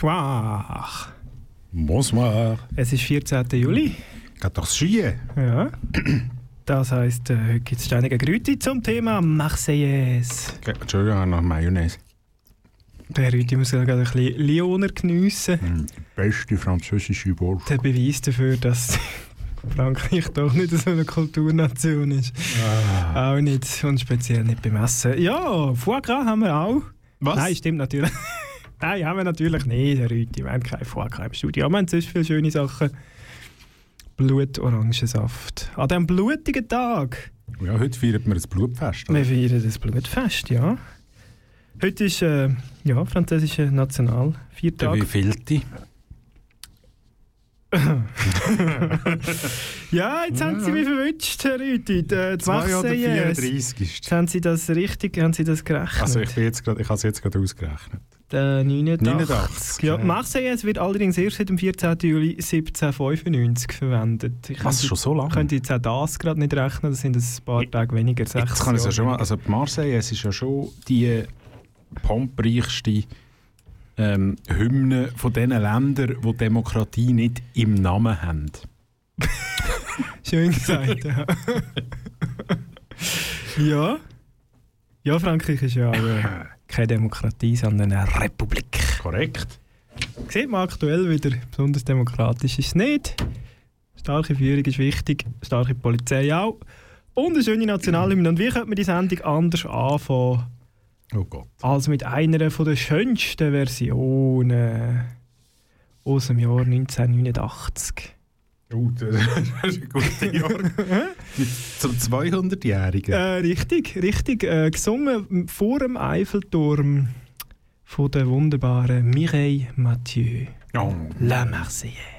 Bonsoir. Bonsoir. Es ist 14. Juli. Geht doch Skiën? Ja. Das heisst, äh, heute gibt es steinige Grüti zum Thema Marseillaise. Okay, Entschuldigung, noch Mayonnaise. Der Rüti muss ja gerade ein bisschen Lioner geniessen. Mm, Die beste französische Wurst. Der Beweis dafür, dass Frankreich doch nicht so eine Kulturnation ist. Ah. Auch nicht. Und speziell nicht beim Essen. Ja, Foie Gras haben wir auch. Was? Nein, stimmt natürlich. Nein, haben wir natürlich nicht, Herr Rüti. Wir haben kein Foie Gras im Studio. Aber wir haben sonst viele schöne Sachen. Blutorangensaft. An diesem blutigen Tag. Ja, heute feiert wir das Blutfest. Wir feiern das Blutfest, ja. Heute ist äh, ja, französischer Der Nationalviertag. wievielte? Ja, jetzt haben Sie mich verwünscht, Herr Rüti. Äh, die 2 oder Marseillaise. 34 ist Jetzt haben Sie das richtig, haben Sie das gerechnet? Also ich, bin jetzt grad, ich habe es jetzt gerade ausgerechnet. Der 89. 89, Ja, ja. wird allerdings erst seit dem 14. Juli 1795 verwendet. Ich Was, schon so lange? könnte jetzt auch das gerade nicht rechnen, das sind ein paar Tage weniger, sechs Jetzt kann ich es ja schon mal, also die Marseille ist ja schon die pompreichste ähm, Hymne von den Ländern, die Demokratie nicht im Namen haben. Schön gesagt, ja. ja. Ja, Frankreich ist ja auch äh, keine Demokratie, sondern eine Republik. Korrekt. Sieht man aktuell wieder, besonders demokratisch ist es nicht. Starke Führung ist wichtig, starke Polizei auch. Und eine schöne Nationalhymne. Und wie könnte man die Sendung anders anfangen, Oh Gott. als mit einer von der schönsten Versionen aus dem Jahr 1989? Oh, das ist ein guter Jahr. Zum 200-Jährigen. Äh, richtig, richtig. Äh, gesungen vor dem Eiffelturm von der wunderbaren Mireille Mathieu. Oh. La Marseillaise.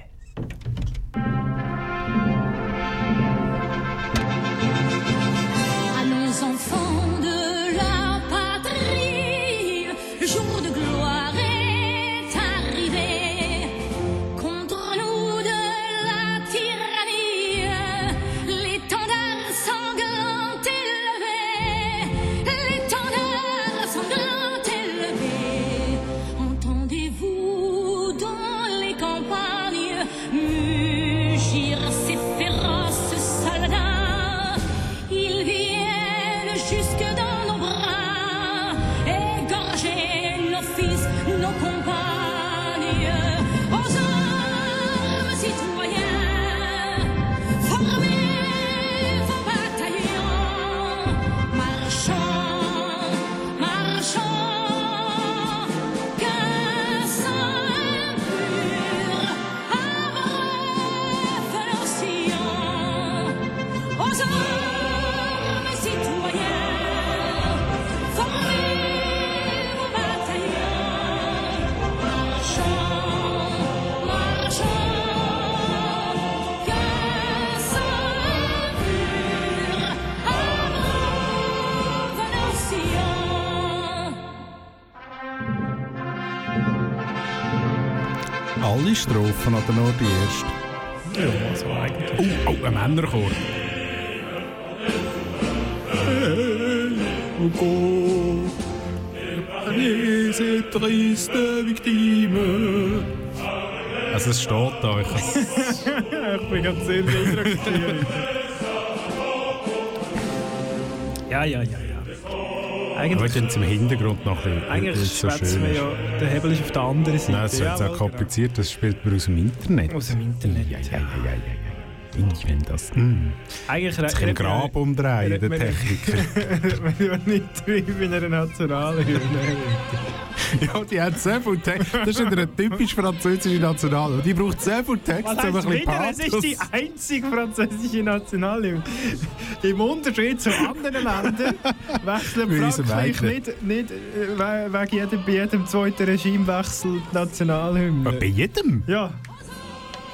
Alle Strophen die erste? Ja, so eigentlich. Oh, oh, ein Männerchor. Oh Gott, c'est triste victime. Also es steht da, ich ich bin ganz sehr beeindruckt. ja, ja, ja, ja. Aber Eigentlich, dann zum Hintergrund noch ein bisschen, eigentlich so schwätzen schön wir ist. ja, der Hebel ist auf der anderen Seite. Nein, es wird Jawohl, auch kompliziert, das spielt man aus dem Internet. Aus dem Internet. Ja, ja, ja, ja, ja. Ich, wenn das... Mm. Eigentlich kann im Grab umdrehen, der Techniker. Wenn du nicht drüben in einer Nationalhymne. ja, die hat so viel Text. Das ist eine typisch französische National. Die braucht so viel Text, um ein bisschen wieder? Es ist die Pathos. einzige französische Nationalhymne. Im Unterschied zu anderen Ländern wechseln Frankreich nicht, nicht äh, we- wegen jedem, bei jedem zweiten Regimewechsel die Nationalhymne. Bei jedem? Ja,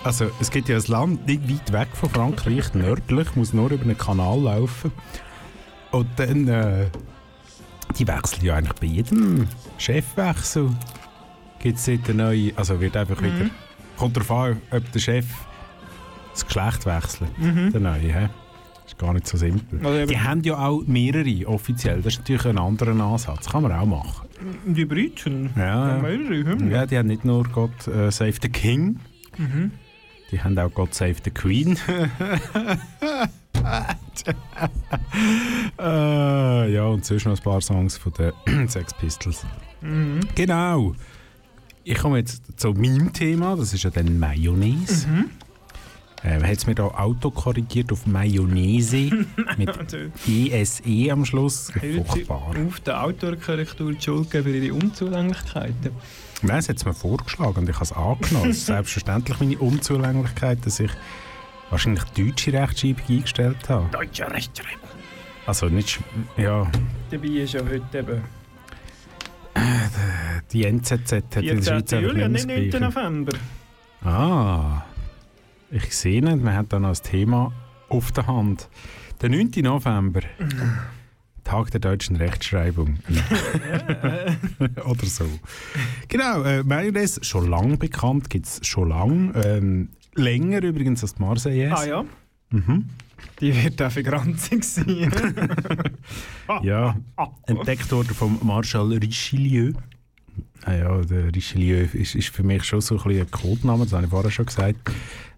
Also, es gibt ja ein Land nicht weit weg von Frankreich, nördlich, muss nur über einen Kanal laufen. Und dann, äh, die wechseln ja eigentlich bei jedem Chefwechsel. Gibt es dort neue, also wird einfach wieder, kommt darauf an, ob der Chef das Geschlecht wechselt, der neue, hä? Ist gar nicht so simpel. Also die haben ja auch mehrere offiziell, das ist natürlich ein anderer Ansatz, kann man auch machen. die Briten. Ja, ja. mehrere Hymnen. Ja, die haben nicht nur Gott äh, Save the King, die haben auch Gott Save the Queen. äh, ja, und sonst noch ein paar Songs von den Sex Pistols. Genau. Ich komme jetzt zu meinem Thema, das ist ja dann Mayonnaise. Äh, man hat es mir da Auto korrigiert auf Mayonnaise mit Also, ESE am Schluss. Furchtbar. auf der Autokorrektur die Schuld für ihre Unzulänglichkeiten? Nein, es hat es mir vorgeschlagen und ich habe es angenommen. Es ist selbstverständlich meine Unzulänglichkeit, dass ich wahrscheinlich deutsche Rechtschreibung eingestellt habe. Deutsche Rechtschreibung. Also nicht, ja, Dabei ist ja heute eben die NZZ hat in der 14. Schweiz Juli und nicht nicht mehr 9. das Gleiche. November. Ah, ich sehe nicht, man hat da noch ein Thema auf der Hand. Der 9. November, Tag der deutschen Rechtschreibung. Oder so. Genau, äh, Mayonnaise, schon lang bekannt, gibt es schon lang. Ähm, länger übrigens als die Marseillaise. Ah ja, Mhm. die wird auch für Granzig sein. Ja, entdeckt worden vom Marschall Richelieu. Ah ja, der Richelieu ist, ist für mich schon so ein, ein Codename, das habe ich vorher schon gesagt.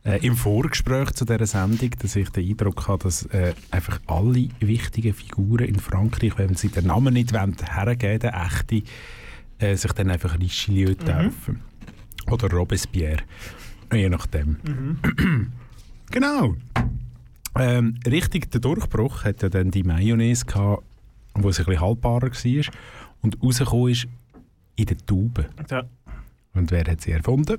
Äh, Im Vorgespräch zu dieser Sendung, dass ich den Eindruck habe, dass äh, einfach alle wichtigen Figuren in Frankreich, wenn sie den Namen nicht wollen, hergeben, der echte, äh, sich dann einfach Richelieu taufen. Oder Robespierre, je nachdem. genau. Ähm, richtig, der Durchbruch hat ja dann die Mayonnaise gehabt, wo es ein bisschen haltbarer war und rausgekommen ist in der Tube. ja, Und wer hat sie erfunden?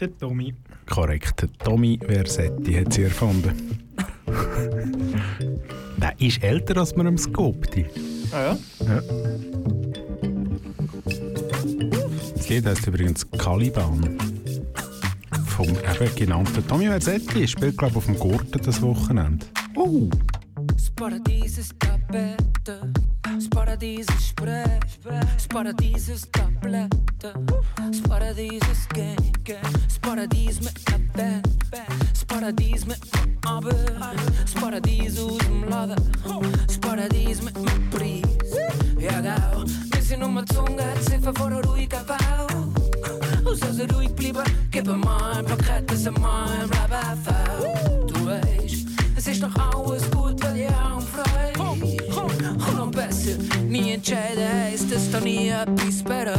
der Tommy. Korrekt, Tommy Versetti hat sie erfunden. Der ist älter als man am Skopti. Ah ja? Das Lied heißt übrigens Caliban. Vom eben genannten Tommy Versetti spielt, glaube ich, auf dem Gurten das Wochenende. Oh! Das Paradies ist Tapete, das Paradies ist Sprech, Paradies ist Tablette, das Paradies ist Gang, das Paradies mit ner Band, das Paradies mit nem Aber, das Paradies aus dem Laden, das Paradies mit nem Preis. Ja, gau, wir sind um die Zunge, Ziffer vor einer ruhigen Bau. Und soll sie ruhig bleiben, gib mir mal ein Paket, das ist mein, bleib faul. Du weißt, es ist doch alles gut, weil ihr auch frei. Und noch besser, nie entscheiden heisst, dass da nie etwas bereut.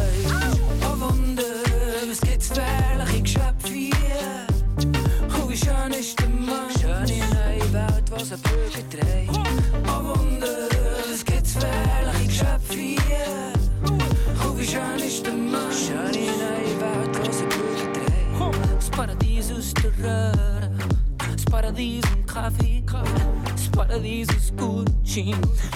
Oh Wunder, was gibt's für herrliche Geschöpfe? Und wie schön ist der Mann? Schöne neue Welt, was ein Bürger dreht. Oh Wunder, was gibt's für herrliche Geschöpfe? Und wie schön ist der Mann? Schöne neue Welt, was ein Bürger dreht. Das Paradies aus der Röhre. Das Paradies im Kaffee. Paradies ist Gucci.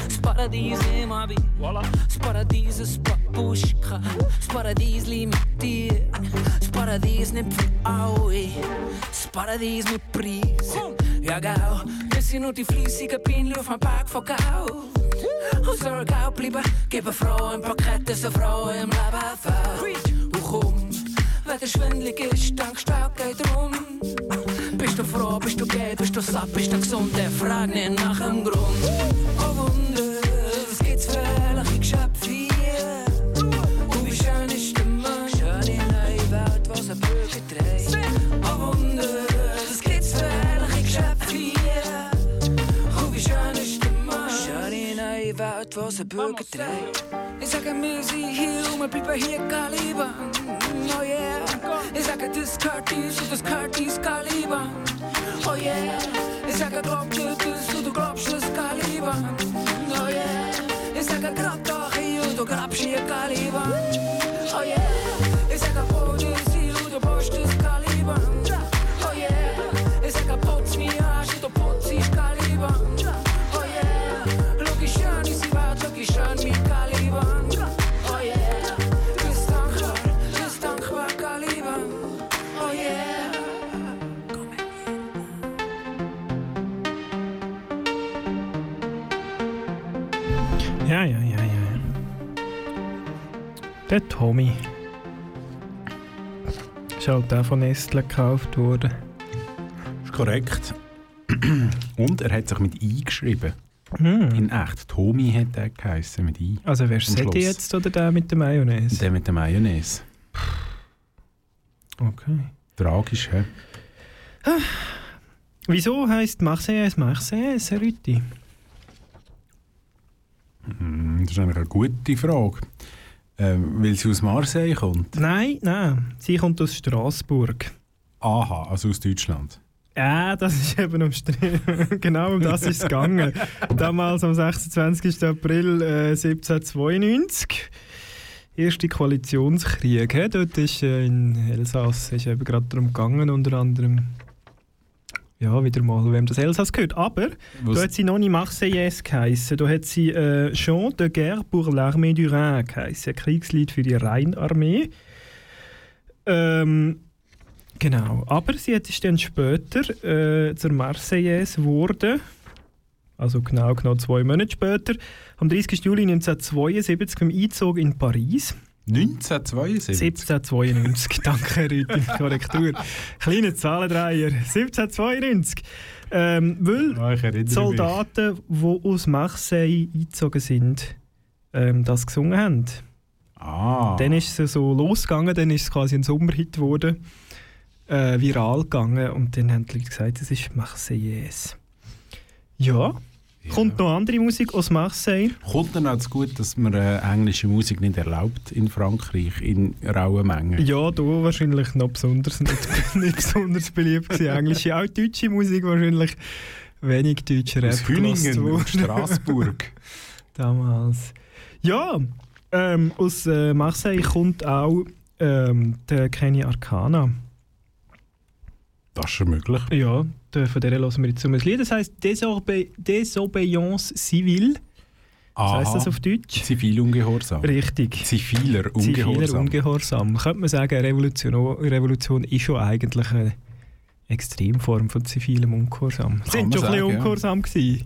Das Paradies im Abi. Das Paradies ist Babuschka. Das Paradies mit dir. Das Paradies nimmt für alle. Das Paradies mit Preis. Ja, gau. Wir sind nur die fließigen Pinkel auf dem Berg von Gau. Und soll Gau bleiben, gib eine Frau ein Paket, das eine Frau im Leben fällt. Und komm, wenn der schwindelig ist, dann stark geht rum. Bist du froh, bist du geht, bist du satt, bist du gesund, der fragt nicht nach dem Grund. Oh Wunder, was gibt's für herrliche Geschöpfe hier? Und wie schön ist der Mann? Schöne neue Welt, was ein Bürger dreht. Oh Wunder, was gibt's für herrliche Geschöpfe hier? Und wie schön ist der Mann? Schöne neue Welt, was ein Bürger dreht. Ich sage, wir sind hier und wir bleiben hier Caliban. Oh yeah. Ich sage, das gehört dies und das gehört dies Caliban. Oh yeah, ik zeg een klopje tussen de klopjes Caliban. Oh yeah, ik zeg een krap toch in je door krapje Caliban. Oh yeah, ik zeg een pootje zie je de borstjes Der Tommy. Ist halt auch von Nestle gekauft worden. ist korrekt. Und er hat sich mit I geschrieben. Hm. In echt. Tommy hat er geheißen mit I. Also wer ist Schluss. jetzt oder der mit der Mayonnaise? Der mit der Mayonnaise. Okay. Tragisch, hä? Wieso heisst Marseillaise Marseillaise, Rüti? Hm, Das ist eigentlich eine gute Frage. Ähm, weil sie aus Marseille kommt. Nein, nein. Sie kommt aus Straßburg. Aha, also aus Deutschland. Ja, das ist eben umstritten. genau um das ist es gegangen. Damals am 26. April äh, 1792. Erste Koalitionskrieg. He? Dort ist äh, in Elsass ist eben gerade darum gegangen, unter anderem. Ja, wieder mal, wem das Elsass gehört. Aber Was- da hat sie noch nicht Marseillaise geheissen. Da hat sie äh, Chant de guerre pour l'armée du Rhin geheissen. Ein Kriegslied für die Rheinarmee. Ähm, genau. Aber sie hat- ist dann später äh, zur Marseillaise geworden. Also genau, genau zwei Monate später. Am 30. Juli 1972 beim Einzug in Paris. 1972? 1792, danke Rüti, Korrektur. Kleine Zahlendreier, 1792. Ähm, weil die Soldaten, die aus Marseille eingezogen sind, ähm, das gesungen haben. Ah. Dann ist es so losgegangen, dann ist es quasi ein Sommerhit geworden, äh, viral gegangen und dann haben die Leute gesagt, es ist Marseillaise. Ja, Ja. kommt noch andere Musik aus Marseille. Kommt dann auch zu gut, dass man äh, englische Musik nicht erlaubt in Frankreich in rauen Mengen? Ja, da wahrscheinlich noch besonders nicht, nicht besonders beliebt gewesen. Englische, auch deutsche Musik wahrscheinlich wenig deutsche Rap Aus Hüningen, aus Straßburg. Damals. Ja, ähm, aus äh, Marseille kommt auch ähm, der Kenny Arcana. Das ist schon möglich. Ja, von der hören wir jetzt um ein Lied. Das heisst Désobéissance civile. Was Aha. heisst das auf Deutsch? Zivilungehorsam. Richtig. Ziviler Ziviler Ungehorsam. Ungehorsam. Könnte man sagen, Revolution, Revolution ist schon eigentlich eine Extremform von zivilem Ungehorsam. Kann Sind schon ein bisschen sagen, ja. ungehorsam gewesen,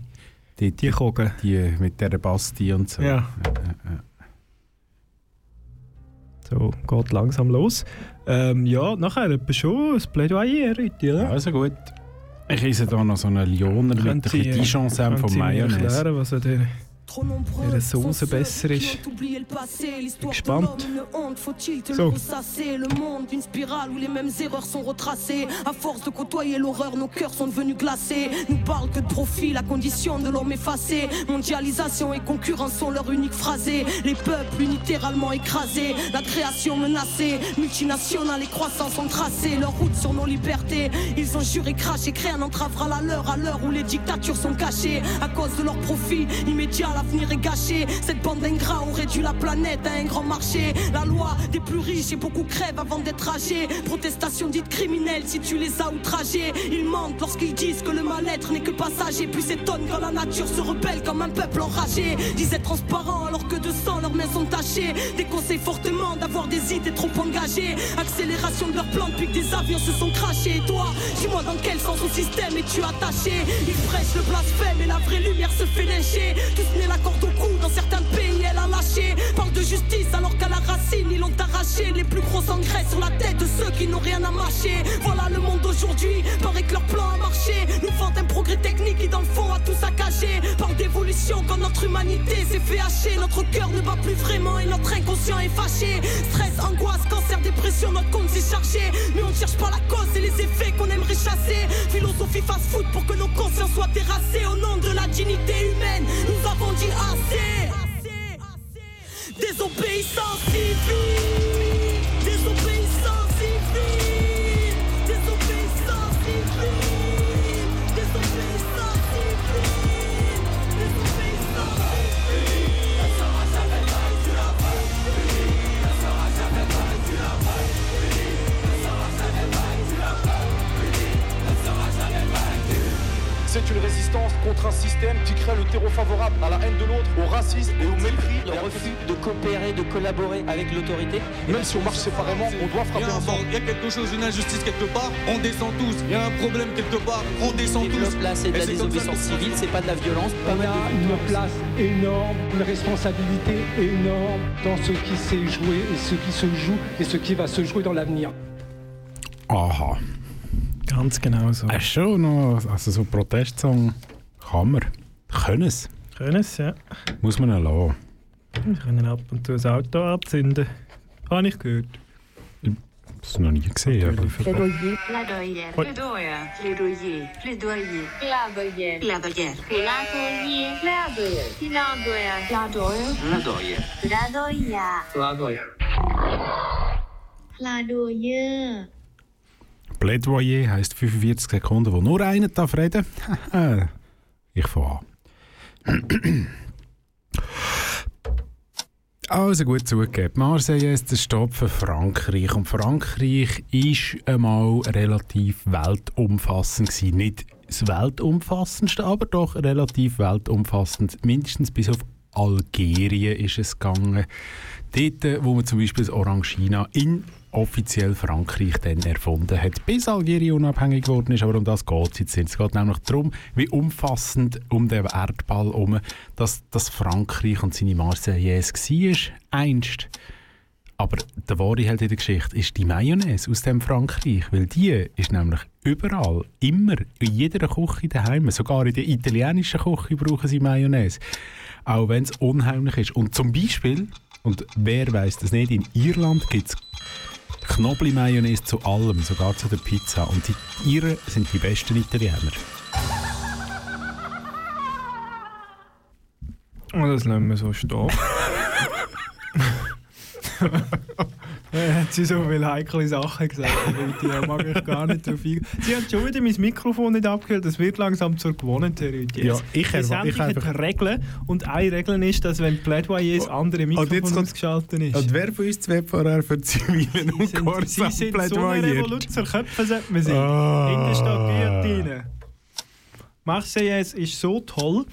die, die die, Kogen. die mit der Basti und so. Ja. So, geht langsam los. Ähm, ja, nachher etwa schon ein Plädoyer heute, Ja, oder? Also gut. Ich esse hier noch so einen Lyoner mit ein bisschen äh, Dijon Können von Mayonnaise. erklären, was er der... Trop nombreux, on se baisse, c'est les le passé, l'histoire de l'homme, une honte, faut-il te le Le monde, une spirale où les mêmes erreurs sont retracées. À force de côtoyer l'horreur, nos cœurs sont devenus glacés. Nous parle que de profit, la condition de l'homme effacée. Mondialisation et concurrence sont leur unique phrasée. Les peuples unitéralement écrasés, la création menacée. Multinationales et croissance sont tracées. Leur route sur nos libertés, ils ont juré cracher, créer un entravera la leur à l'heure où les dictatures sont cachées. À cause de leur profit immédiat, l'avenir est gâché. Cette bande d'ingrats ont réduit la planète à un grand marché. La loi des plus riches et beaucoup crèvent avant d'être âgés. Protestation dite criminelle si tu les as outragés. Ils mentent lorsqu'ils disent que le mal-être n'est que passager Puis s'étonnent quand la nature se rebelle comme un peuple enragé. Disaient transparent alors que de sang leurs mains sont tachées. Déconseillent fortement d'avoir des idées trop engagées. Accélération de leur plan depuis que des avions se sont crachés. Et toi, dis-moi dans quel sens au système es-tu attaché? Ils prêchent le blasphème et la vraie lumière se fait lyncher Tous nés la corde au cou dans certains pays Parle de justice alors qu'à la racine ils l'ont arraché. Les plus gros engrais sur la tête de ceux qui n'ont rien à mâcher. Voilà le monde d'aujourd'hui, paraît que leur plan a marché. Nous vantent un progrès technique qui dans le fond a tout saccagé Parle d'évolution quand notre humanité s'est fait hacher. Notre cœur ne bat plus vraiment et notre inconscient est fâché. Stress, angoisse, cancer, dépression, notre compte s'est chargé. Mais on ne cherche pas la cause et les effets qu'on aimerait chasser. Philosophie fast-food pour que nos consciences soient terrassées. Au nom de la dignité humaine, nous avons dit assez Désobéissance civile C'est une résistance contre un système qui crée le terreau favorable à la haine de l'autre, au racisme et au mépris. Le refus de coopérer, de collaborer avec l'autorité. Même si on marche séparément, on doit frapper ensemble. Il y a quelque chose, une injustice quelque part, on descend tous. Il y a un problème quelque part, on descend tous. Là, c'est de Et la désobéissance civile, c'est pas de la violence, pas Il y mal a une place énorme, une responsabilité énorme dans ce qui s'est joué et ce qui se joue et ce qui va se jouer dans l'avenir. Aha. Ganz genau so. Hast du schon noch, also so Protestsong kann man. Können es. Können es, ja. Muss man ihn lassen. Wir können ab und zu das Auto anzünden. Habe ich gehört. Das ist noch nie gesehen. aber- Plaidoyer, plaidoyer, plaidoyer, plaidoyer, plaidoyer, plaidoyer, plaidoyer, plaidoyer, plaidoyer, plaidoyer, plaidoyer, plaidoyer, plaidoyer. Plädoyer heisst 45 Sekunden, wo nur einer darf reden. ich fange an. Also gut zugegeben, Marseille ist der Stopp für Frankreich und Frankreich ist einmal relativ weltumfassend gewesen. Nicht das weltumfassendste, aber doch relativ weltumfassend. Mindestens bis auf Algerien ist es gegangen. Dort, wo man zum Beispiel das Orangina in offiziell Frankreich dann erfunden hat, bis Algerien unabhängig geworden ist. Aber um das geht es jetzt nicht. Es geht nämlich darum, wie umfassend um den Erdball herum, dass das Frankreich und seine Marseillaise war, einst. Aber der wahre Held in der Geschichte ist die Mayonnaise aus dem Frankreich, weil die ist nämlich überall, immer, in jeder Küche daheim, sogar in der italienischen Küche brauchen sie Mayonnaise, auch wenn es unheimlich ist. Und zum Beispiel, und wer weiß das nicht, in Irland gibt es Knobli-Mayonnaise zu allem, sogar zu der Pizza. Und die Iren sind die besten Italiener. Und das lassen wir so stehen. Er hat sie so viele heikle Sachen gesagt. Da mag ich gar nicht drauf eingehen. Sie hat schon wieder mein Mikrofon nicht abgehört. Das wird langsam zur Gewohnheit, Rüdiger. Ja, ich Die erwa- Sendung ich hat einfach- Regeln. Und eine Regel ist, dass wenn Plädoyer das andere Mikrofon kommt- ausgeschaltet ist. Und wer von uns zwei vorher für zivilen und Sie sind, Gehorsam Sie sind so eine? Revoluzer Köpfe, sollte man sein. Ah. Hinten steht Guillotine. Marseillaise ist so toll,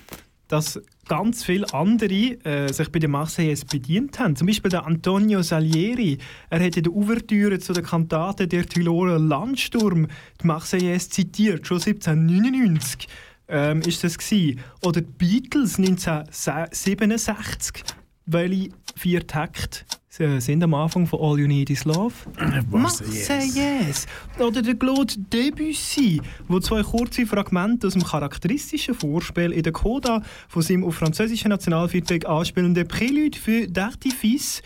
dass ganz viele andere äh, sich bei der Marseillaise bedient haben. Zum Beispiel der Antonio Salieri. Er hat in der Ouvertüre zu der Kantate Der Tiroler Landsturm die Marseillaise zitiert, schon 1799 ähm, ist das gewesen. Oder die Beatles 1967, welche vier Takte sind am Anfang von All You Need Is Love. Marseillaise. Oder der Claude Debussy, wo zwei kurze Fragmente aus dem charakteristischen Vorspiel in der Coda von seinem auf französischen Nationalviertag anspielenden Prélude für d'Artifice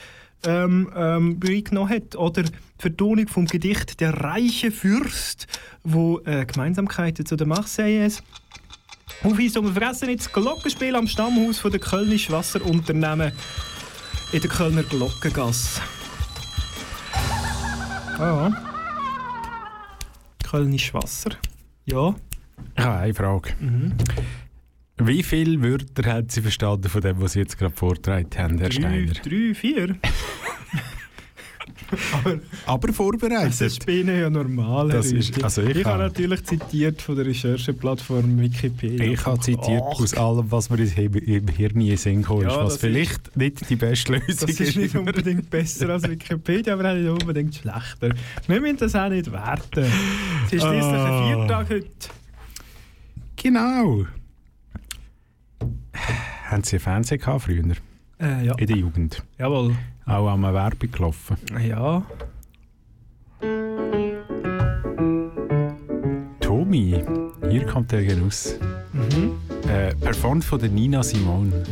ähm, ähm, beigenommen hat. Oder die Vertonung vom Gedicht Der reiche Fürst, wo äh, Gemeinsamkeiten zu der Marseillaise aufweist. Und wir vergessen nicht das Glockenspiel am Stammhaus von der Kölnisch Wasserunternehmen in der Kölner Glockengasse. Ja. Kölnisch Wasser. Ja. Ich habe eine Frage. Wie viele Wörter hat sie verstanden von dem, was Sie jetzt gerade vorgetragen haben, Herr Drei, Steiner? drei vier. Aber Aber das vorbereitet. ist bei Ihnen ja normal. Das ist- also ich ich habe natürlich zitiert von der Rechercheplattform Wikipedia. Ich habe zitiert Ach, aus allem, was mir im Hirn in Sinn ist, Ja, was das vielleicht nicht die beste Lösung Das ist nicht unbedingt besser als Wikipedia, aber auch nicht unbedingt schlechter. Wir müssen das auch nicht werten. Es ist schließlich ein Ah. Viertag heute. Genau. Haben Sie ein Fernsehen gehabt früher? Äh, ja. In der Jugend? Jawohl. Auch an einer Werbung gelaufen? Ja. Tommy, hier kommt der Genuss. Mhm. Äh, performt von der Nina Simone.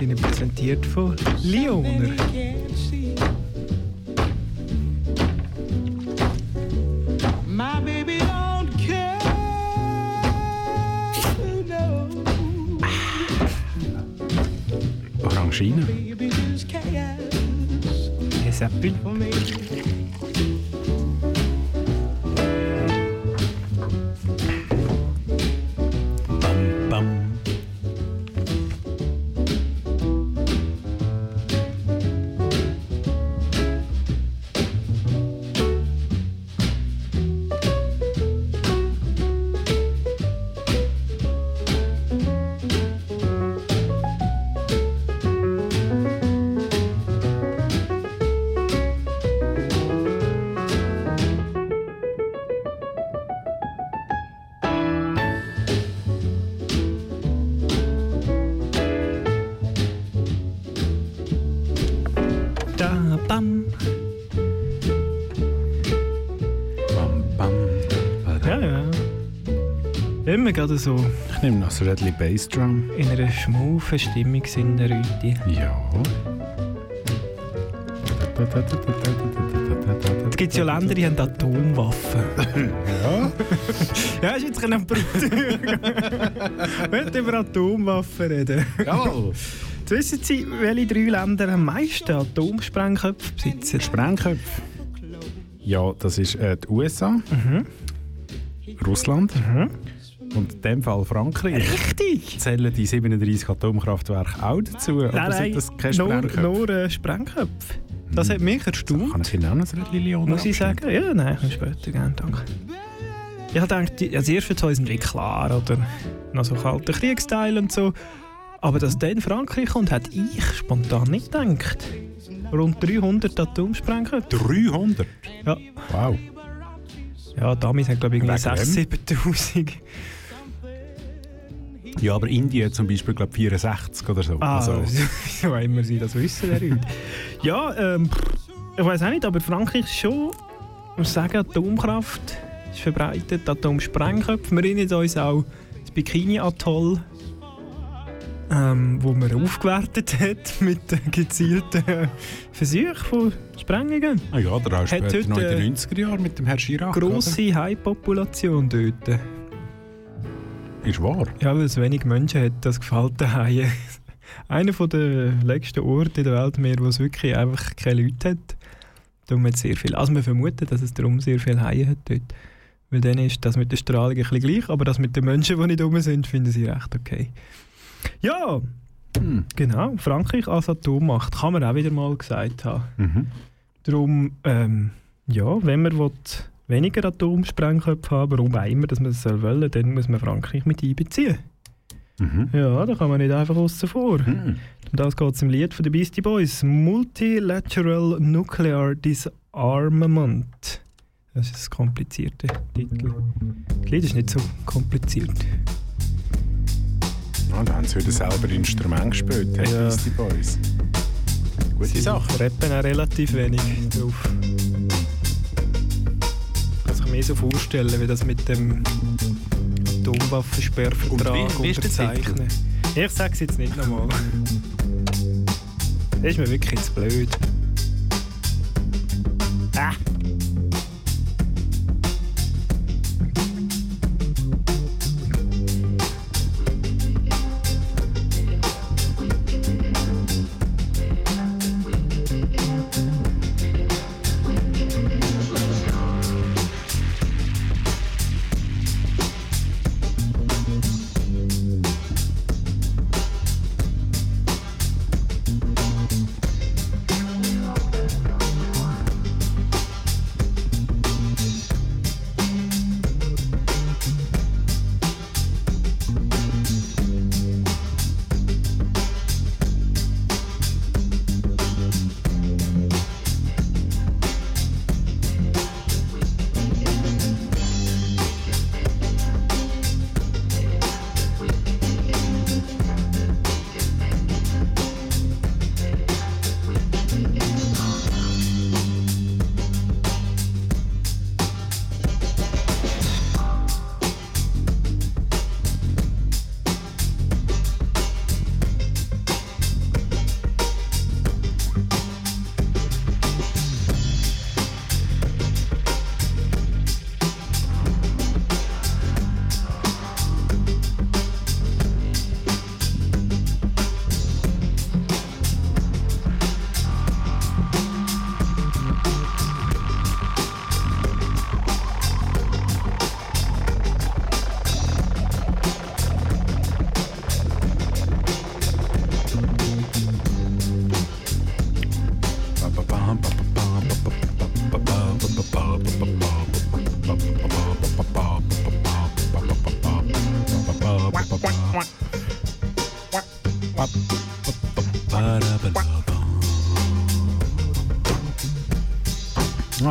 Wird Ihnen präsentiert von Leoner. Immer gerade so Ich nehme noch so ein Rädchen Bassdrum. in einer schmaufen Stimmung sind der Rüti. Ja. Es gibt ja Länder, die haben Atomwaffen. Ja. ja, du jetzt brüllen. Wir über Atomwaffen reden. Jawohl. Wissen Sie, welche drei Länder am meisten Atomsprengköpfe besitzen? Sprengköpfe. Ja, das ist äh, die USA, Mhm. Russland und in dem Fall Frankreich. Richtig! Zählen die 37 Atomkraftwerke auch dazu? Nein, Oder sind das keine Sprengköpfe? nur äh, Sprengköpfe. Das hat mich erstaunt. Kann ich Ihnen auch noch ein Rädchen Leona Muss ich sagen? Ja, nein, später gerne, danke. Ich die- als erstes zwei sind wie klar, oder? Noch so kalter Kriegsteil und so. Aber dass dann Frankreich kommt, hätte ich spontan nicht gedacht. Rund 300 Atomsprengköpfe. 300? Ja. Wow. Ja, damals haben glaube ich irgendwie Wegen 6'000, 7'000. Ja, aber Indien zum Beispiel, glaube 64 oder so. Ah, Also, wieso immer sie das wissen, der Leute. Ja, ähm, ich weiß auch nicht, aber Frankreich ist schon, muss sagen, Atomkraft ist verbreitet, Atomsprengköpfe. Wir erinnern uns auch das Bikini-Atoll, ähm, wo man aufgewertet hat mit gezielten Versuchen von Sprengungen. ah ja, da hast du noch in den 90er Jahren mit dem Herrn Chirac. Grosse Haipopulation dort. Ist wahr. Ja, weil es wenig Menschen hat, das gefällt Haien. Einer der letzten Orte in der Welt, mehr, wo es wirklich einfach keine Leute hat. Darum hat sehr viel. Also man vermutet, dass es darum sehr viele Haie hat dort. Weil dann ist das mit der Strahlung ein bisschen gleich, aber das mit den Menschen, die nicht rum sind, finden sie recht okay. Ja, Hm. genau. Frankreich als Atommacht, kann man auch wieder mal gesagt haben. Mhm. Darum, ähm, ja, wenn man will, weniger Atomsprengköpfe haben, warum auch immer, dass man das wollen, dann muss man Frankreich mit einbeziehen. Mhm. Ja, da kann man nicht einfach außen vor. Mhm. Um das geht es im Lied von den Beastie Boys. Multilateral Nuclear Disarmament. Das ist ein komplizierter Titel. Das Lied ist nicht so kompliziert. Ah, da haben sie wieder selber Instrument gespielt, hey, Ja. Beastie Boys. Gute Sache. Rappen auch relativ wenig drauf. Mehr so vorstellen, wie das mit dem Atomwaffensperrvertrag unterzeichnen. Ich sag's jetzt nicht nochmal. Das ist mir wirklich jetzt blöd. Ah!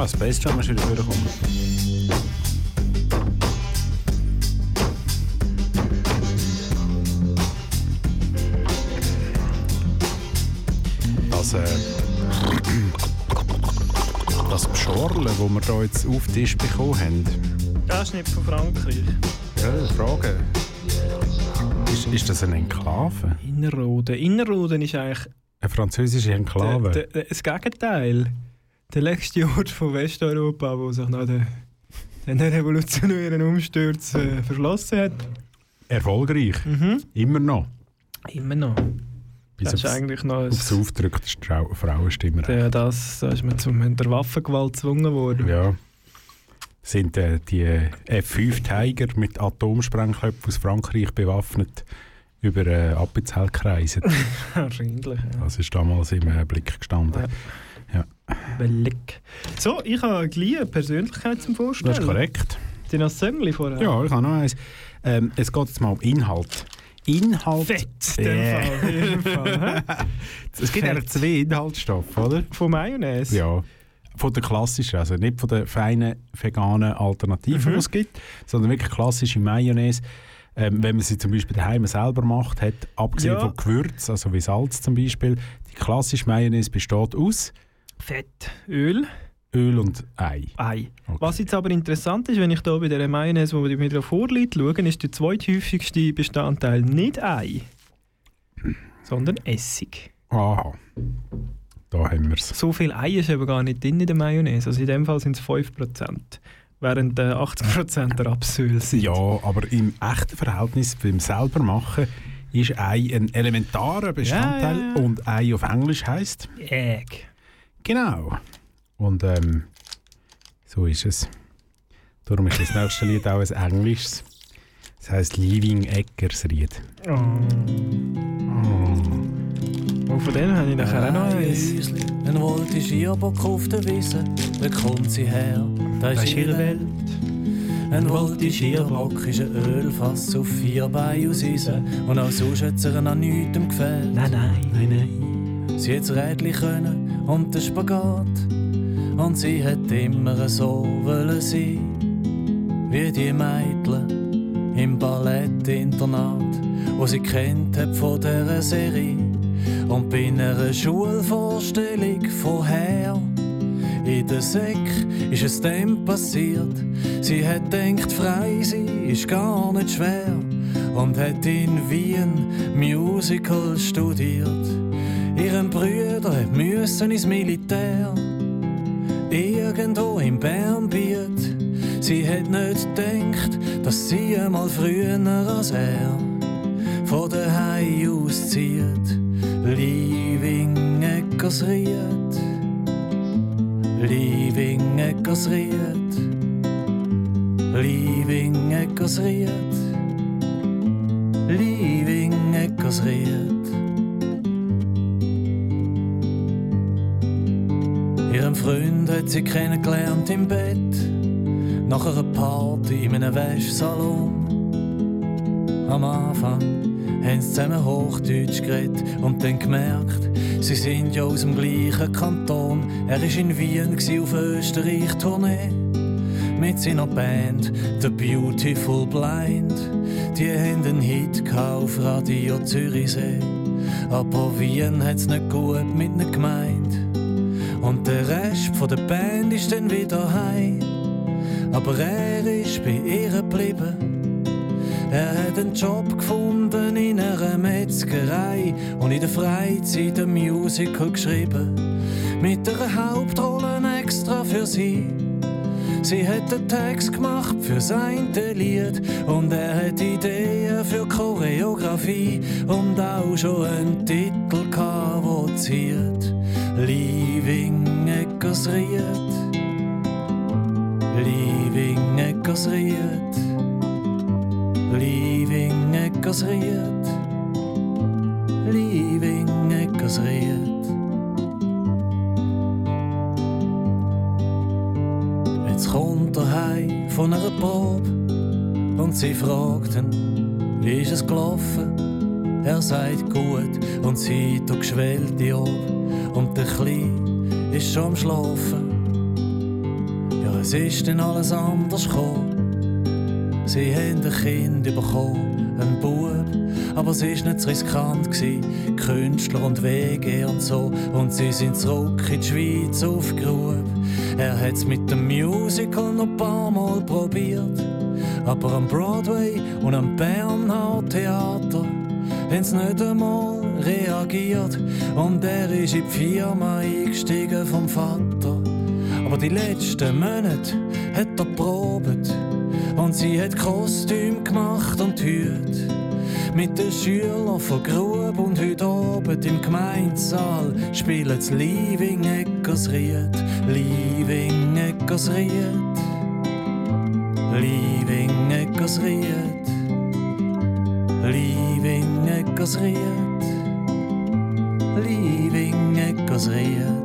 Das Space Jam ist wieder vorgekommen. Das, äh, das Pschorle, das wir hier jetzt auf den Tisch bekommen haben, Das ist nicht von Frankreich. ja, Frage. Ist, ist das eine Enklave? Innerrhoden. Innerrhoden ist eigentlich Eine französische Enklave? der, das Gegenteil. Der letzte Ort von Westeuropa, wo sich nach den, den revolutionären Umsturz äh, verschlossen hat. Erfolgreich. Mhm. Immer noch. Immer noch. Bis das ist aufs- eigentlich noch ein, Aufs Strau- Frauenstimme. der, das, da ist man zum der Waffengewalt gezwungen worden. Ja. Sind äh, die F5 Tiger mit Atomsprengköpfen aus Frankreich bewaffnet über äh, Appenzell kreisen? Wahrscheinlich. Ja. Das ist damals im äh, Blick gestanden. Ja. Belleg. So, ich habe gleich eine Persönlichkeit zum Vorstellen. Das ist korrekt. Die noch Söngli vorher. Ja, ich habe noch eins. Ähm, es geht jetzt mal um Inhalt. Inhalt. Fett, Äh. Fall. Fall? Es gibt eigentlich zwei Inhaltsstoffe, oder? Von Mayonnaise? Ja. Von der klassischen, also nicht von den feinen veganen Alternativen, Mhm. die es gibt, sondern wirklich klassische Mayonnaise. Ähm, wenn man sie zum Beispiel daheim selber macht, hat, abgesehen Ja. von Gewürz, also wie Salz zum Beispiel, die klassische Mayonnaise besteht aus Fett, Öl, Öl und Ei. Ei. Was jetzt aber interessant ist, wenn ich hier bei dieser Mayonnaise, die mir vorliegt, schaue, ist der zweithäufigste Bestandteil nicht Ei, sondern Essig. Aha. Da haben wir es. So viel Ei ist aber gar nicht drin in der Mayonnaise. Also in dem Fall sind es 5%, während äh, 80% der Rapsöl sind. Ja, aber im echten Verhältnis beim selber machen ist Ei ein elementarer Bestandteil Ja, ja, ja. und Ei auf Englisch heißt Egg. Genau. Und ähm, so ist es. Darum ist das nächste Lied auch ein englisches. Das heisst Living Eggers Ried. Oh. Und von denen habe ich nachher auch noch eins. Ein wollte Schierbock auf der Wiese, da kommt sie her, da ist ihre Welt. Ein wollte Schierbock ist ein Ölfass auf vier Beinen aus Eisen und auch sonst hat sie ihr an nichts gefällt. Nein, nein, nein, nein. Sie hat das Rädchen können und den Spagat und sie hat immer so wollen sein, wie die Mädchen im Ballettinternat, wo sie kennt hat von dieser Serie. Und bei einer Schulvorstellung vorher in der Säck ist es dem passiert. Sie hat denkt, frei sein ist gar nicht schwer und hat in Wien Musical studiert. Ihren Brüder müssen ins Militär, irgendwo im Bernbiet. Sie hat nicht gedacht, dass sie einmal früher als er von daheim auszieht. Leaving Eckersried, Leaving Eckersried, Leaving Eckersried, Leaving Eckersried. Freund hat sie kennengelernt im Bett, nach einer Party in einem Wäschsalon. Am Anfang haben sie zusammen Hochdeutsch geredet und dann gemerkt, sie sind ja aus dem gleichen Kanton. Er war in Wien auf Österreich-Tournee mit seiner Band The Beautiful Blind. Die haben einen Hit auf Radio Zürichsee, aber Wien hat's nicht gut mit ihnen gemeint. Und der Rest von der Band ist dann wieder heim. Aber er ist bei ihr geblieben. Er hat einen Job gefunden in einer Metzgerei und in der Freizeit ein Musical geschrieben. Mit einer Hauptrolle extra für sie. Sie hat den Text gemacht für sein Lied und er hat Ideen für Choreografie und auch schon einen Titel gehabt, wo ziert. Leaving Eckersried, Leaving Eckersried, Leaving Eckersried, Leaving Eckersried. Jetzt kommt er heim von einer Probe und sie fragten, wie ist es gelaufen? Er sagt gut und sie tut geschwellt Ohr. Und der Kleine ist schon am Schlafen. Ja, es ist dann alles anders gekommen. Sie haben ein Kind bekommen, ein Bub, aber es war nicht zu riskant. Gewesen. Künstler und Wege und so. Und sie sind zurück in die Schweiz aufgerufen. Er hat es mit dem Musical noch ein paar Mal probiert. Aber am Broadway und am Bernhard Theater haben sie nicht einmal reagiert. Und er ist in die Firma eingestiegen vom Vater. Aber die letzten Monate hat er probiert. Und sie hat Kostüm gemacht und Hüte. Mit den Schülern von Grub und heute Abend im Gemeinsaal spielen das Leaving Eckersried. Leaving Eckersried. Leaving Eckersried. Leaving Eckersried. Leaving Eckersried.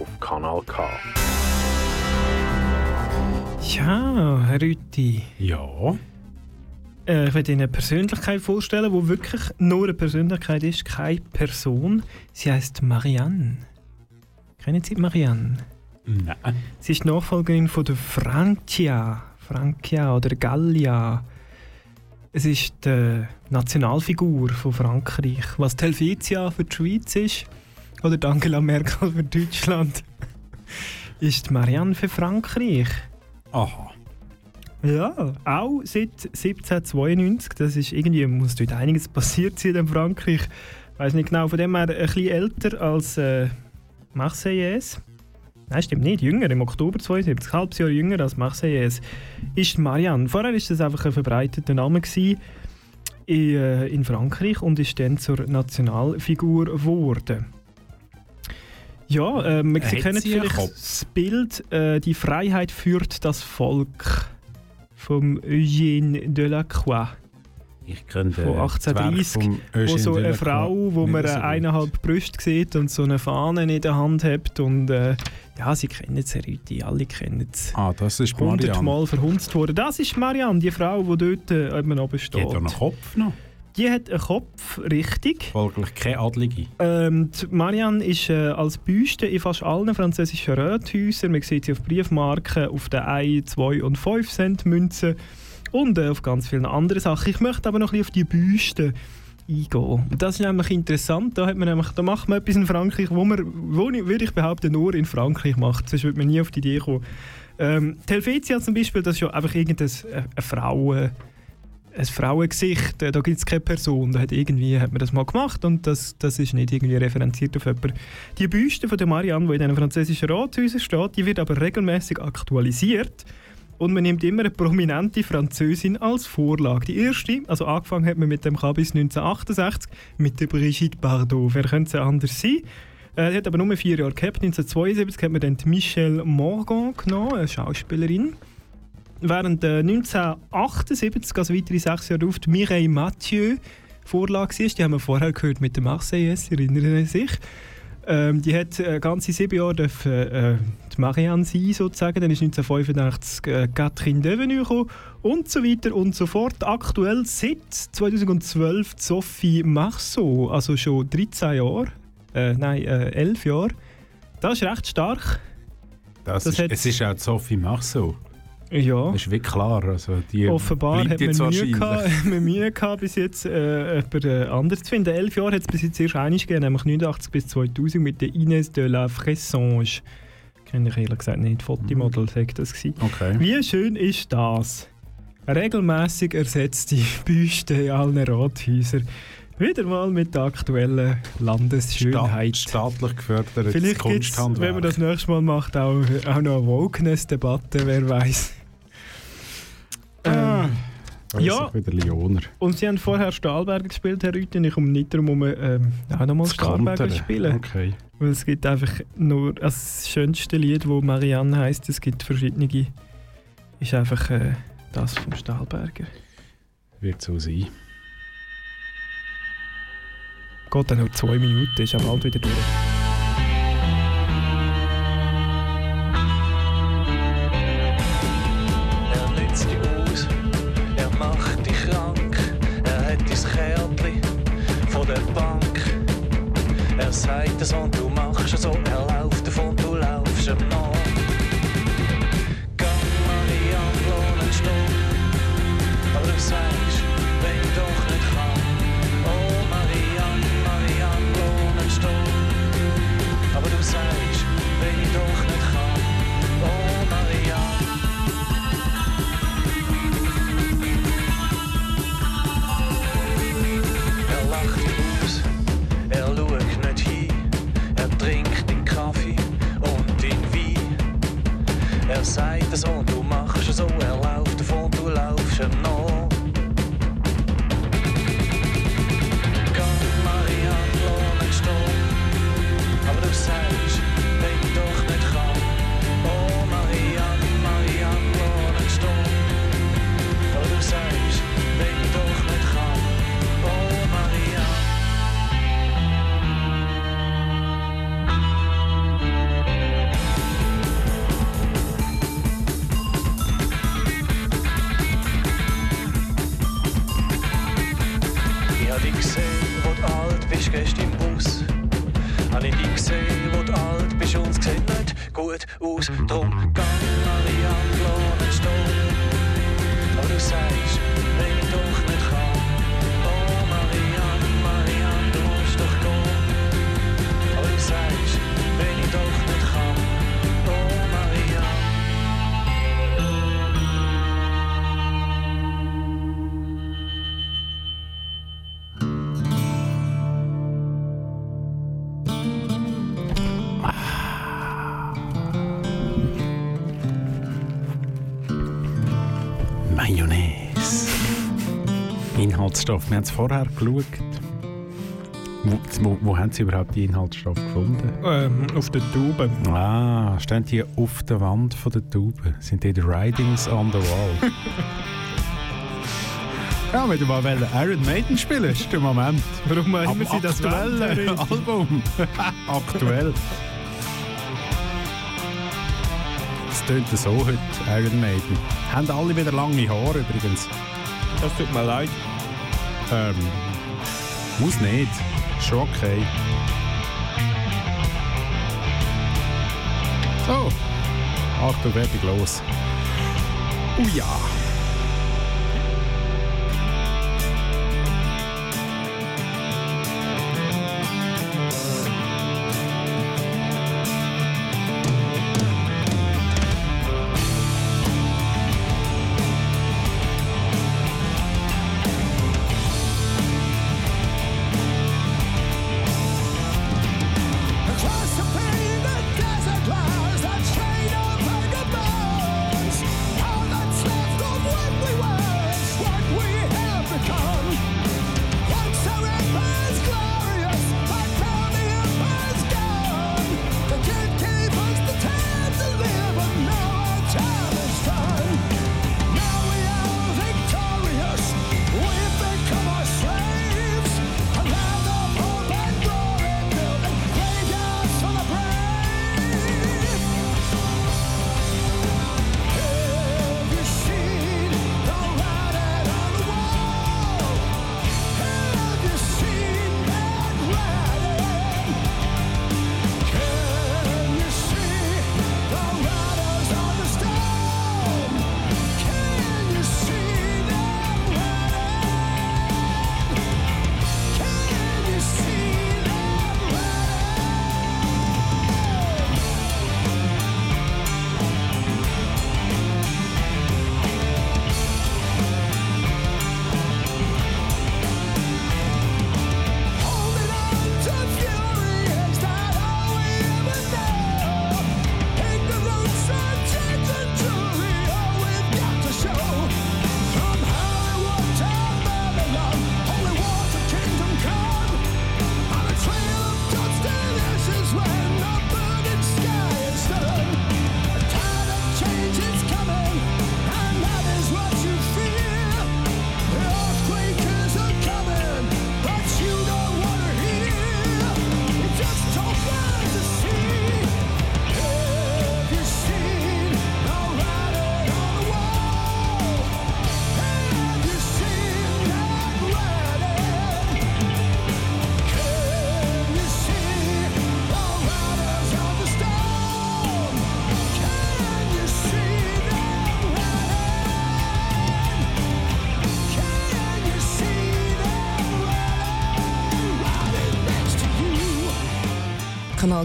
auf Kanal K. Ja, Herr Rütti. Ja. Äh, ich werde Ihnen eine Persönlichkeit vorstellen, die wirklich nur eine Persönlichkeit ist, keine Person. Sie heißt Marianne. Kennen Sie Marianne? Nein. Sie ist Nachfolgerin von der Francia. Francia oder Gallia. Es ist die Nationalfigur von Frankreich. Was die Helvetia für die Schweiz ist, oder Angela Merkel für Deutschland, ist Marianne für Frankreich. Aha. Ja, auch seit 1792. Das ist irgendwie, muss dort einiges passiert sein in Frankreich. Ich weiß nicht genau, von dem her ein bisschen älter als äh, Marseillaise. Nein, stimmt nicht, jünger, im Oktober 72, ein halbes Jahr jünger als Marseillaise, ist Marianne. Vorher war das einfach ein verbreiteter Name gewesen in, äh, in Frankreich und ist dann zur Nationalfigur geworden. Ja, äh, kennen sie einen vielleicht Kopf? das Bild äh, «Die Freiheit führt das Volk» vom Eugène Delacroix Ich kenne von den Zwerg 1830, vom wo so eine Frau, wo man so äh, eineinhalb Brüste sieht und so eine Fahne in der Hand hat und äh, ja, sie kennen es, Rüthi, alle kennen es. Ah, das ist Marianne. Hundertmal verhunzt worden. Das ist Marianne, die Frau, die dort äh, oben oben steht. Die hat einen Kopf noch. Die hat einen Kopf, richtig. Folglich keine Adlige. Ähm, Marianne ist äh, als Büste in fast allen französischen Rathäusern. Man sieht sie auf Briefmarken, auf den 1, 2 und 5 Cent Münzen und äh, auf ganz vielen anderen Sachen. Ich möchte aber noch ein bisschen auf die Büste eingehen. Das ist nämlich interessant. Da, hat man nämlich, da macht man etwas in Frankreich, wo man, wo ich, würde ich behaupten, nur in Frankreich macht. Sonst würde man nie auf die Idee kommen. Ähm, Helvetia zum Beispiel, das ist ja einfach irgendeine äh, eine Frau... Äh, ein Frauengesicht, äh, da gibt es keine Person. Da hat irgendwie hat man das mal gemacht und das, das ist nicht irgendwie referenziert auf jemanden. Die Büste von der Marianne, die in den französischen Rathäusern steht, die wird aber regelmäßig aktualisiert und man nimmt immer eine prominente Französin als Vorlage. Die erste, also angefangen hat man mit dem Kabis 1968, mit der Brigitte Bardot. Wer könnte es anders sein? Äh, die hat aber nur vier Jahre gehabt. 1972 hat man dann Michelle Morgan genommen, eine Schauspielerin. Während äh, 1978, also weitere sechs Jahre die Mireille Mathieu Vorlage war. Die haben wir vorher gehört mit der Marseillaise, erinnern Sie sich. Ähm, die hat äh, ganze sieben Jahre dürfen, äh, die Marianne sein, sozusagen. Dann ist 1985 äh, Catherine Devenu gekommen und so weiter und so fort. Aktuell seit 2012 die Sophie Marceau, also schon 13 Jahre, äh, nein, äh, 11 Jahre. Das ist recht stark. Das Das ist, hat- es ist auch Sophie Marceau. Ja. Das ist wirklich klar. Also die Offenbar hat man Mühe, gehabt, hat man Mühe gehabt, bis jetzt äh, jemand äh, anderes zu finden. Elf Jahre hat es bis jetzt erst einig gegeben, nämlich 89 bis 2000 mit der Ines de la Fressange. Kenne ich ehrlich gesagt nicht. Fotomodel sagt das. Gewesen. Okay. Wie schön ist das? Regelmäßig ersetzte Büste in allen Rathäusern. Wieder mal mit der aktuellen Landesschönheit. staatlich gefördertes Vielleicht Kunsthandwerk. wenn man das nächste Mal macht, auch, auch noch eine Wokeness-Debatte, wer weiß. Weiss ja. Wieder Lioner. und Sie haben vorher Stahlberger gespielt, Herr Rüthen. Ich komme nicht darum, um ähm, auch nochmal Das Stahlberger zu spielen. Okay. Weil es gibt einfach nur also das schönste Lied, wo Marianne heißt. Es gibt verschiedene. Ist einfach äh, das vom Stahlberger. Wird so sein. Geht dann noch zwei Minuten, ist auch bald wieder durch. Nicht gut aus. Drum Inhaltsstoff. Wir haben es vorher geschaut. Wo, wo, wo haben Sie überhaupt die Inhaltsstoffe gefunden? Ähm, auf der Tube. Ah, stehen die auf der Wand von der Tube? Sind die die Writings on the Wall? ja, wenn du mal Iron Maiden spielen ist der Moment. Warum immer Am Sie das wollen. Album. Aktuell. Es tönt so heute, Iron Maiden. Haben alle wieder lange Haare übrigens. Das tut mir leid. Ähm, muss nicht. Schon okay. So. Achtung, Werbung los. Oh ja.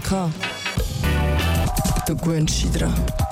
Kanal K. Du gewöhnst dich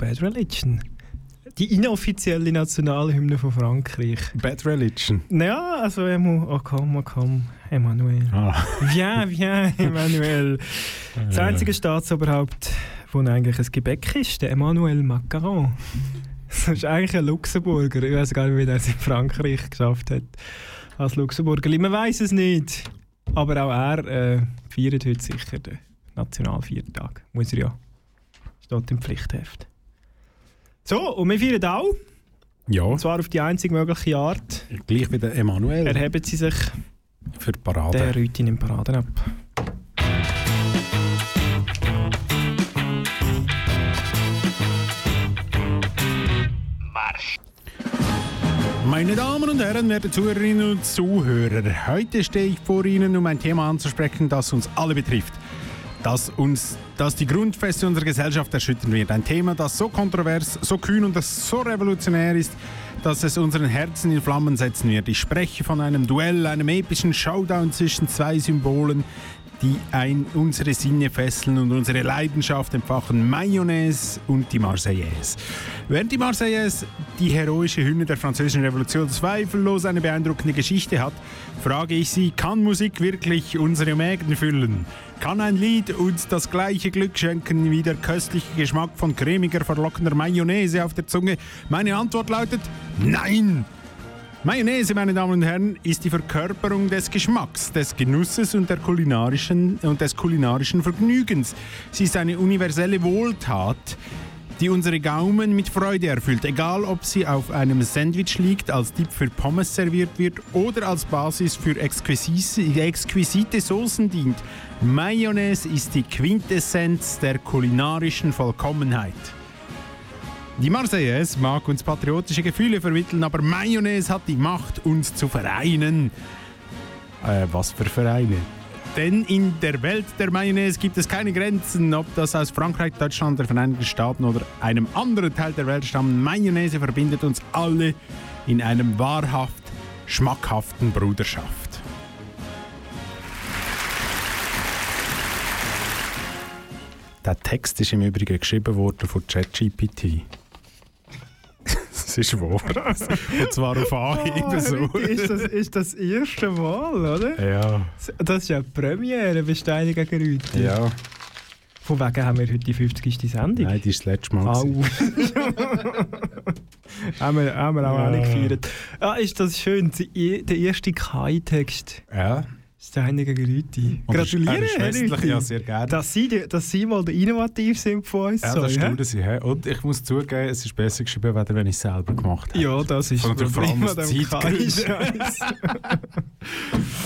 Bad Religion. Die inoffizielle Nationalhymne von Frankreich. Bad Religion? Ja, also Emo, oh komm, oh komm, Emmanuel. Ah. Viens, viens, Emmanuel. Das einzige Staatsoberhaupt, das eigentlich ein Gebäck ist, der Emmanuel Macron. Das ist eigentlich ein Luxemburger. Ich weiß gar nicht, wie der es in Frankreich geschafft hat. Als Luxemburger. Man weiß es nicht. Aber auch er äh, feiert heute sicher den Nationalviertag. Muss er ja. Steht im Pflichtheft. So, und wir feiern auch. Ja. Und zwar auf die einzige mögliche Art. Gleich wie der Emanuel. Erheben sie sich Für die Parade. der Rütin im Paraden ab. Meine Damen und Herren, werte Zuhörerinnen und Zuhörer, heute stehe ich vor Ihnen, um ein Thema anzusprechen, das uns alle betrifft. Das uns, das die Grundfeste unserer Gesellschaft erschüttern wird. Ein Thema, das so kontrovers, so kühn und das so revolutionär ist, dass es unseren Herzen in Flammen setzen wird. Ich spreche von einem Duell, einem epischen Showdown zwischen zwei Symbolen, die ein, unsere Sinne fesseln und unsere Leidenschaft entfachen. Mayonnaise und die Marseillaise. Während die Marseillaise, die heroische Hymne der französischen Revolution, zweifellos eine beeindruckende Geschichte hat, frage ich Sie, kann Musik wirklich unsere Mägen füllen? Kann ein Lied uns das gleiche Glück schenken wie der köstliche Geschmack von cremiger, verlockender Mayonnaise auf der Zunge? Meine Antwort lautet Nein! Mayonnaise, meine Damen und Herren, ist die Verkörperung des Geschmacks, des Genusses und, der kulinarischen, und des kulinarischen Vergnügens. Sie ist eine universelle Wohltat, die unsere Gaumen mit Freude erfüllt, egal ob sie auf einem Sandwich liegt, als Dip für Pommes serviert wird oder als Basis für exquisite, Soßen dient. Mayonnaise ist die Quintessenz der kulinarischen Vollkommenheit. Die Marseillaise mag uns patriotische Gefühle vermitteln, aber Mayonnaise hat die Macht, uns zu vereinen. Äh, was für Vereine? Denn in der Welt der Mayonnaise gibt es keine Grenzen, ob das aus Frankreich, Deutschland, der Vereinigten Staaten oder einem anderen Teil der Welt stammt. Mayonnaise verbindet uns alle in einem wahrhaft schmackhaften Bruderschaft. Der Text ist im Übrigen geschrieben worden von ChatGPT. Das ist wahr. Und zwar auf Anhieb Ah, so. ist, das, ist das erste Mal, oder? Ja. Das ist ja die Premiere bei Steine gegen Rüti. Ja. Von wegen haben wir heute die 50. Sendung. Nein, die ist das letzte Mal. Au. haben, wir, haben wir auch Ja. alle gefeiert. Ah, ist das schön. Der erste Kai-Text. Ja. Heinige Rüti. Ist- Gratuliere, er Herr Rüti. ja, sehr gerne. Dass Sie, dass Sie mal innovativ sind von uns. Ja, das. Sie, hä? Und ich muss zugeben, es ist besser geschrieben, als wenn ich es selber gemacht habe. Ja, das ist Von der das Problem Vor allem aus Zeitgründen.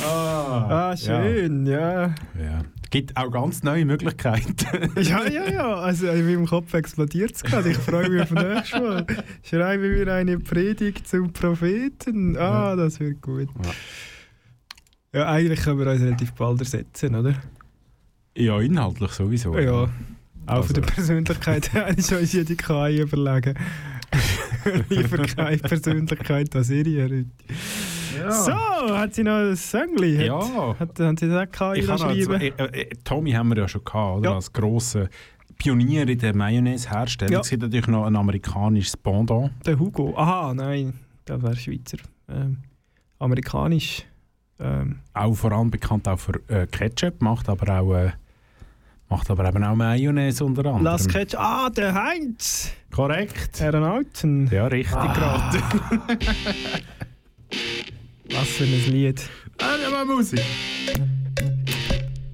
Ah, Ah, schön, ja. Ja. Gibt auch ganz neue Möglichkeiten. Ja, ja, ja. Also in meinem Kopf explodiert es gerade. Ich freue mich auf nächstes Mal. Schreiben wir eine Predigt zum Propheten. Ah, das wird gut. Ja, eigentlich können wir uns relativ bald ersetzen, oder? Ja, inhaltlich sowieso. Ja. Auch Also. von der Persönlichkeit her ist uns jede KI überlegen. Lieber keine Persönlichkeit als ihre. Rüti. Ja. So, hat sie noch ein Sängli? Hat, Ja. Hat, haben sie das KI Ich habe schreiben? also, äh, äh, Tommy haben wir ja schon gehabt, oder? Ja. als grosser Pionier in der Mayonnaise-Herstellung. Ja. Es gibt natürlich noch ein amerikanisches Pendant. Der Hugo. Aha, nein, das wäre Schweizer. Ähm, amerikanisch. Ähm, Auch vor allem bekannt auch für äh, Ketchup, macht aber auch äh, macht aber eben auch Mayonnaise unter anderem. Las Ketchup. Ah, der Heinz! Korrekt. Herren Alten. Ja, richtig Ah. geraten. Was für ein Lied. Ah, ja, mal Musik.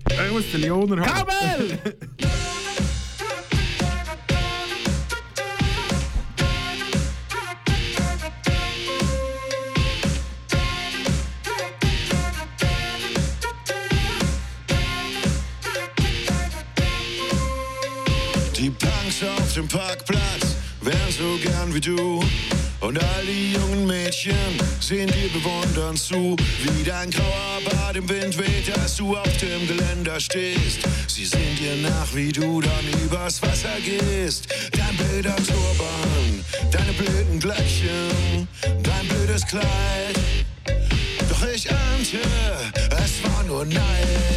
Ich muss den Leoner haben. Kabel! Die Punks auf dem Parkplatz wären so gern wie du. Und all die jungen Mädchen sehen dir bewundernd zu, wie dein grauer Bart im Wind weht, als du auf dem Geländer stehst. Sie sehen dir nach, wie du dann übers Wasser gehst. Dein blöder Turban, deine blöden Glöckchen, dein blödes Kleid. Doch ich ahnte, es war nur Neid.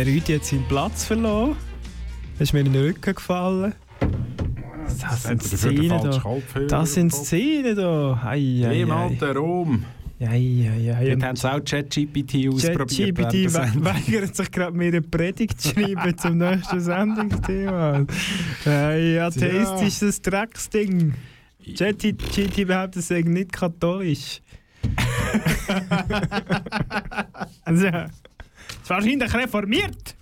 Der Rüdi hat seinen Platz verloren. Das ist mir in den Rücken gefallen. Das sind Szenen da. Kopfhörer Das sind. Szenen da. Ei, ei, ei. Dort haben sie auch ChatGPT ausprobiert. ChatGPT weigert sich gerade mir eine Predigt zu schreiben zum nächsten Sendungsthema. Ein atheistisches Drecksding. ChatGPT behauptet, es sei nicht katholisch. also, ist wahrscheinlich reformiert.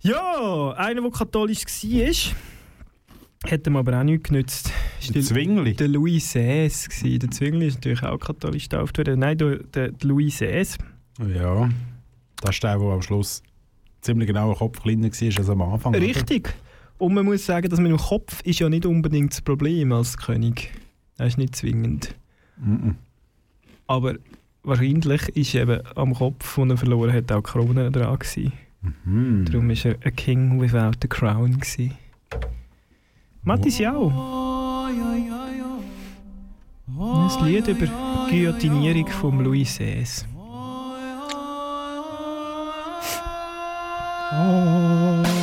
Ja, einer, der katholisch war, hat ihm aber auch nichts genützt. Der Zwingli? Der Louis XVI. Der Zwingli ist natürlich auch katholisch getauft worden. Nein, der, der, Louis XVI. Ja, das ist der, der am Schluss ziemlich genau ein Kopf kleiner war als am Anfang. oder? Richtig. Und man muss sagen, dass mit dem Kopf ist ja nicht unbedingt das Problem als König. Das ist nicht zwingend. Mhm. Aber wahrscheinlich ist eben am Kopf, den er verloren hat, auch die Krone dran gewesen. Mhm. Darum war er a king without a crown. Gewesen. Mattis ja auch. Ein Lied über die Guillotinierung von Louis XVI. I'll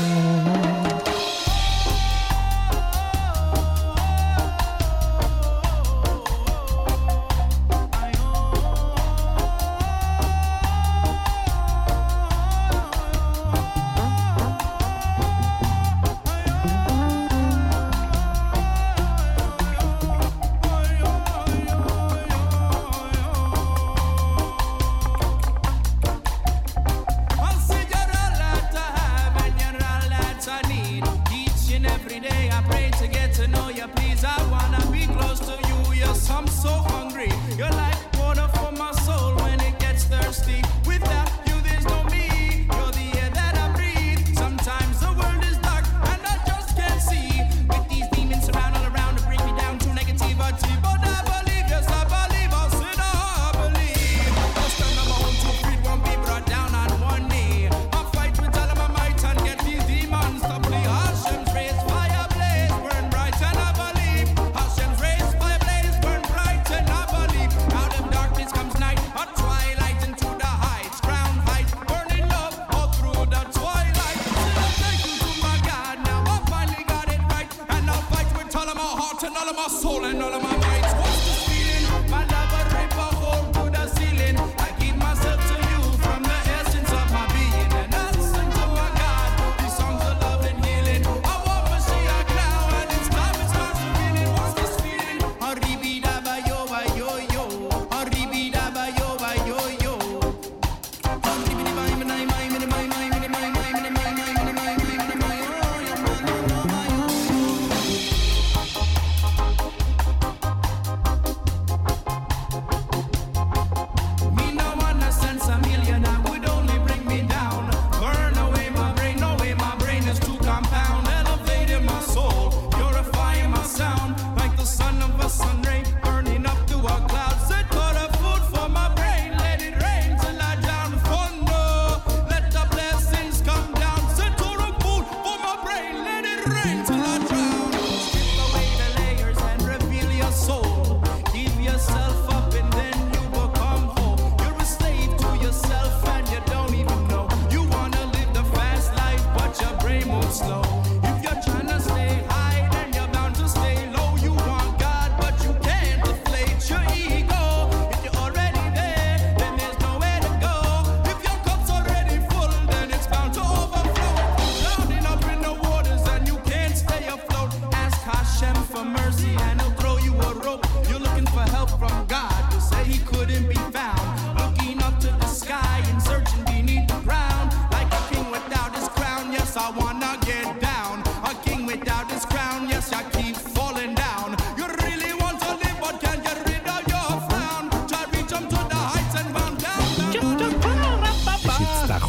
and all of my soul and all of my might.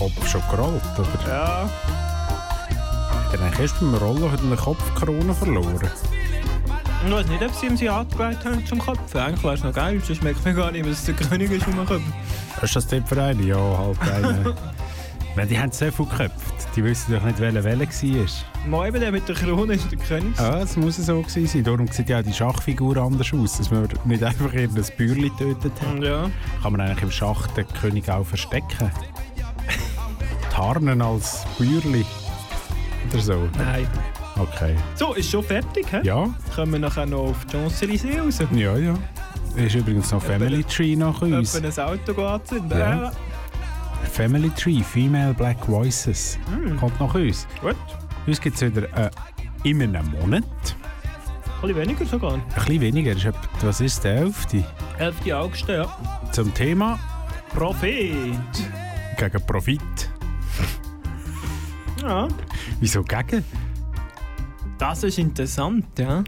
Kopf schon gerollt, oder? Ja. Hat er eigentlich erst beim Rollen hat er eine Kopfkrone verloren? Ich weiß nicht, ob sie ihm sie angelegt haben zum Kopf. Eigentlich wäre es noch geil, sonst merkt man gar nicht, was der König ist, kommt. Ist das dort für einen? Ja, halt einer. Weil die haben so viel geköpft. Die wissen doch nicht, welcher Welle war. Mal eben der mit der Krone ist der König. Ja, es muss so gewesen sein. Darum sieht ja auch die Schachfigur anders aus. Dass man nicht einfach irgendein Bürli getötet hat. Ja. Kann man eigentlich im Schach den König auch verstecken? Tarnen als Bäuerli oder so? Nein. Okay. So, ist schon fertig, hä? Ja. Kommen wir nachher noch auf die Champs-Élysées raus? Ja, ja. Ist übrigens noch Family Tree nach uns. Etwa ein Auto anzünden? Ja. Family Tree, Female Black Voices. Hm. Kommt nach uns. Gut. Uns gibt es wieder äh, in einem Monat. Ein bisschen weniger sogar. Ein bisschen weniger. Ist etwa- Was ist der 11. 11. August, ja. Zum Thema Prophet. gegen Profit. Ja. Wieso gegen? Das ist interessant, ja.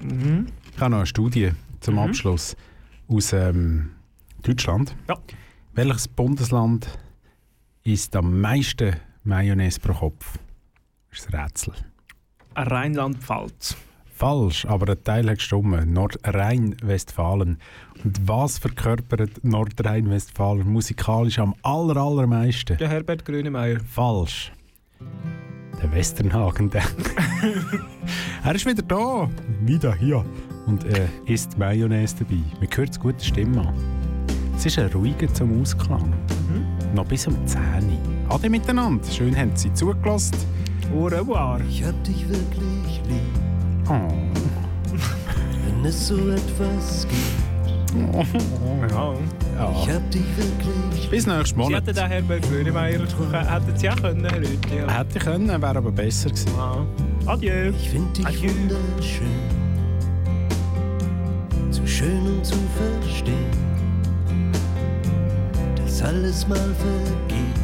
Mhm. Ich habe noch eine Studie zum Mhm. Abschluss aus ähm, Deutschland. Ja. Welches Bundesland isst am meisten Mayonnaise pro Kopf? Das ist ein Rätsel. Rheinland-Pfalz. Falsch, aber ein Teil hat gestimmt. Nordrhein-Westfalen. Und was verkörpert Nordrhein-Westfalen musikalisch am aller, allermeisten? Der Herbert Grönemeyer. Falsch. Der Westernhagen, der. er ist wieder da. Wieder hier. Und äh, isst Mayonnaise dabei. Man hört es gute Stimme an. Es ist ein ruhiger zum Ausklang. Noch bis um 10 Uhr. Ade miteinander. Schön haben Sie zugelassen. Au revoir. Ich hab dich wirklich lieb. Oh. Wenn es so etwas gibt. Ja. Ich hab dich wirklich Bis nächsten Sie Monat. hätten den Herbert Grönemeyer hätten Sie auch können, Herr Rüthi. Ja. Hätte ich können, wäre aber besser gewesen. Ah. Adieu. Ich find dich Adieu. wunderschön. Zu schön um zu verstehen, dass alles mal vergeht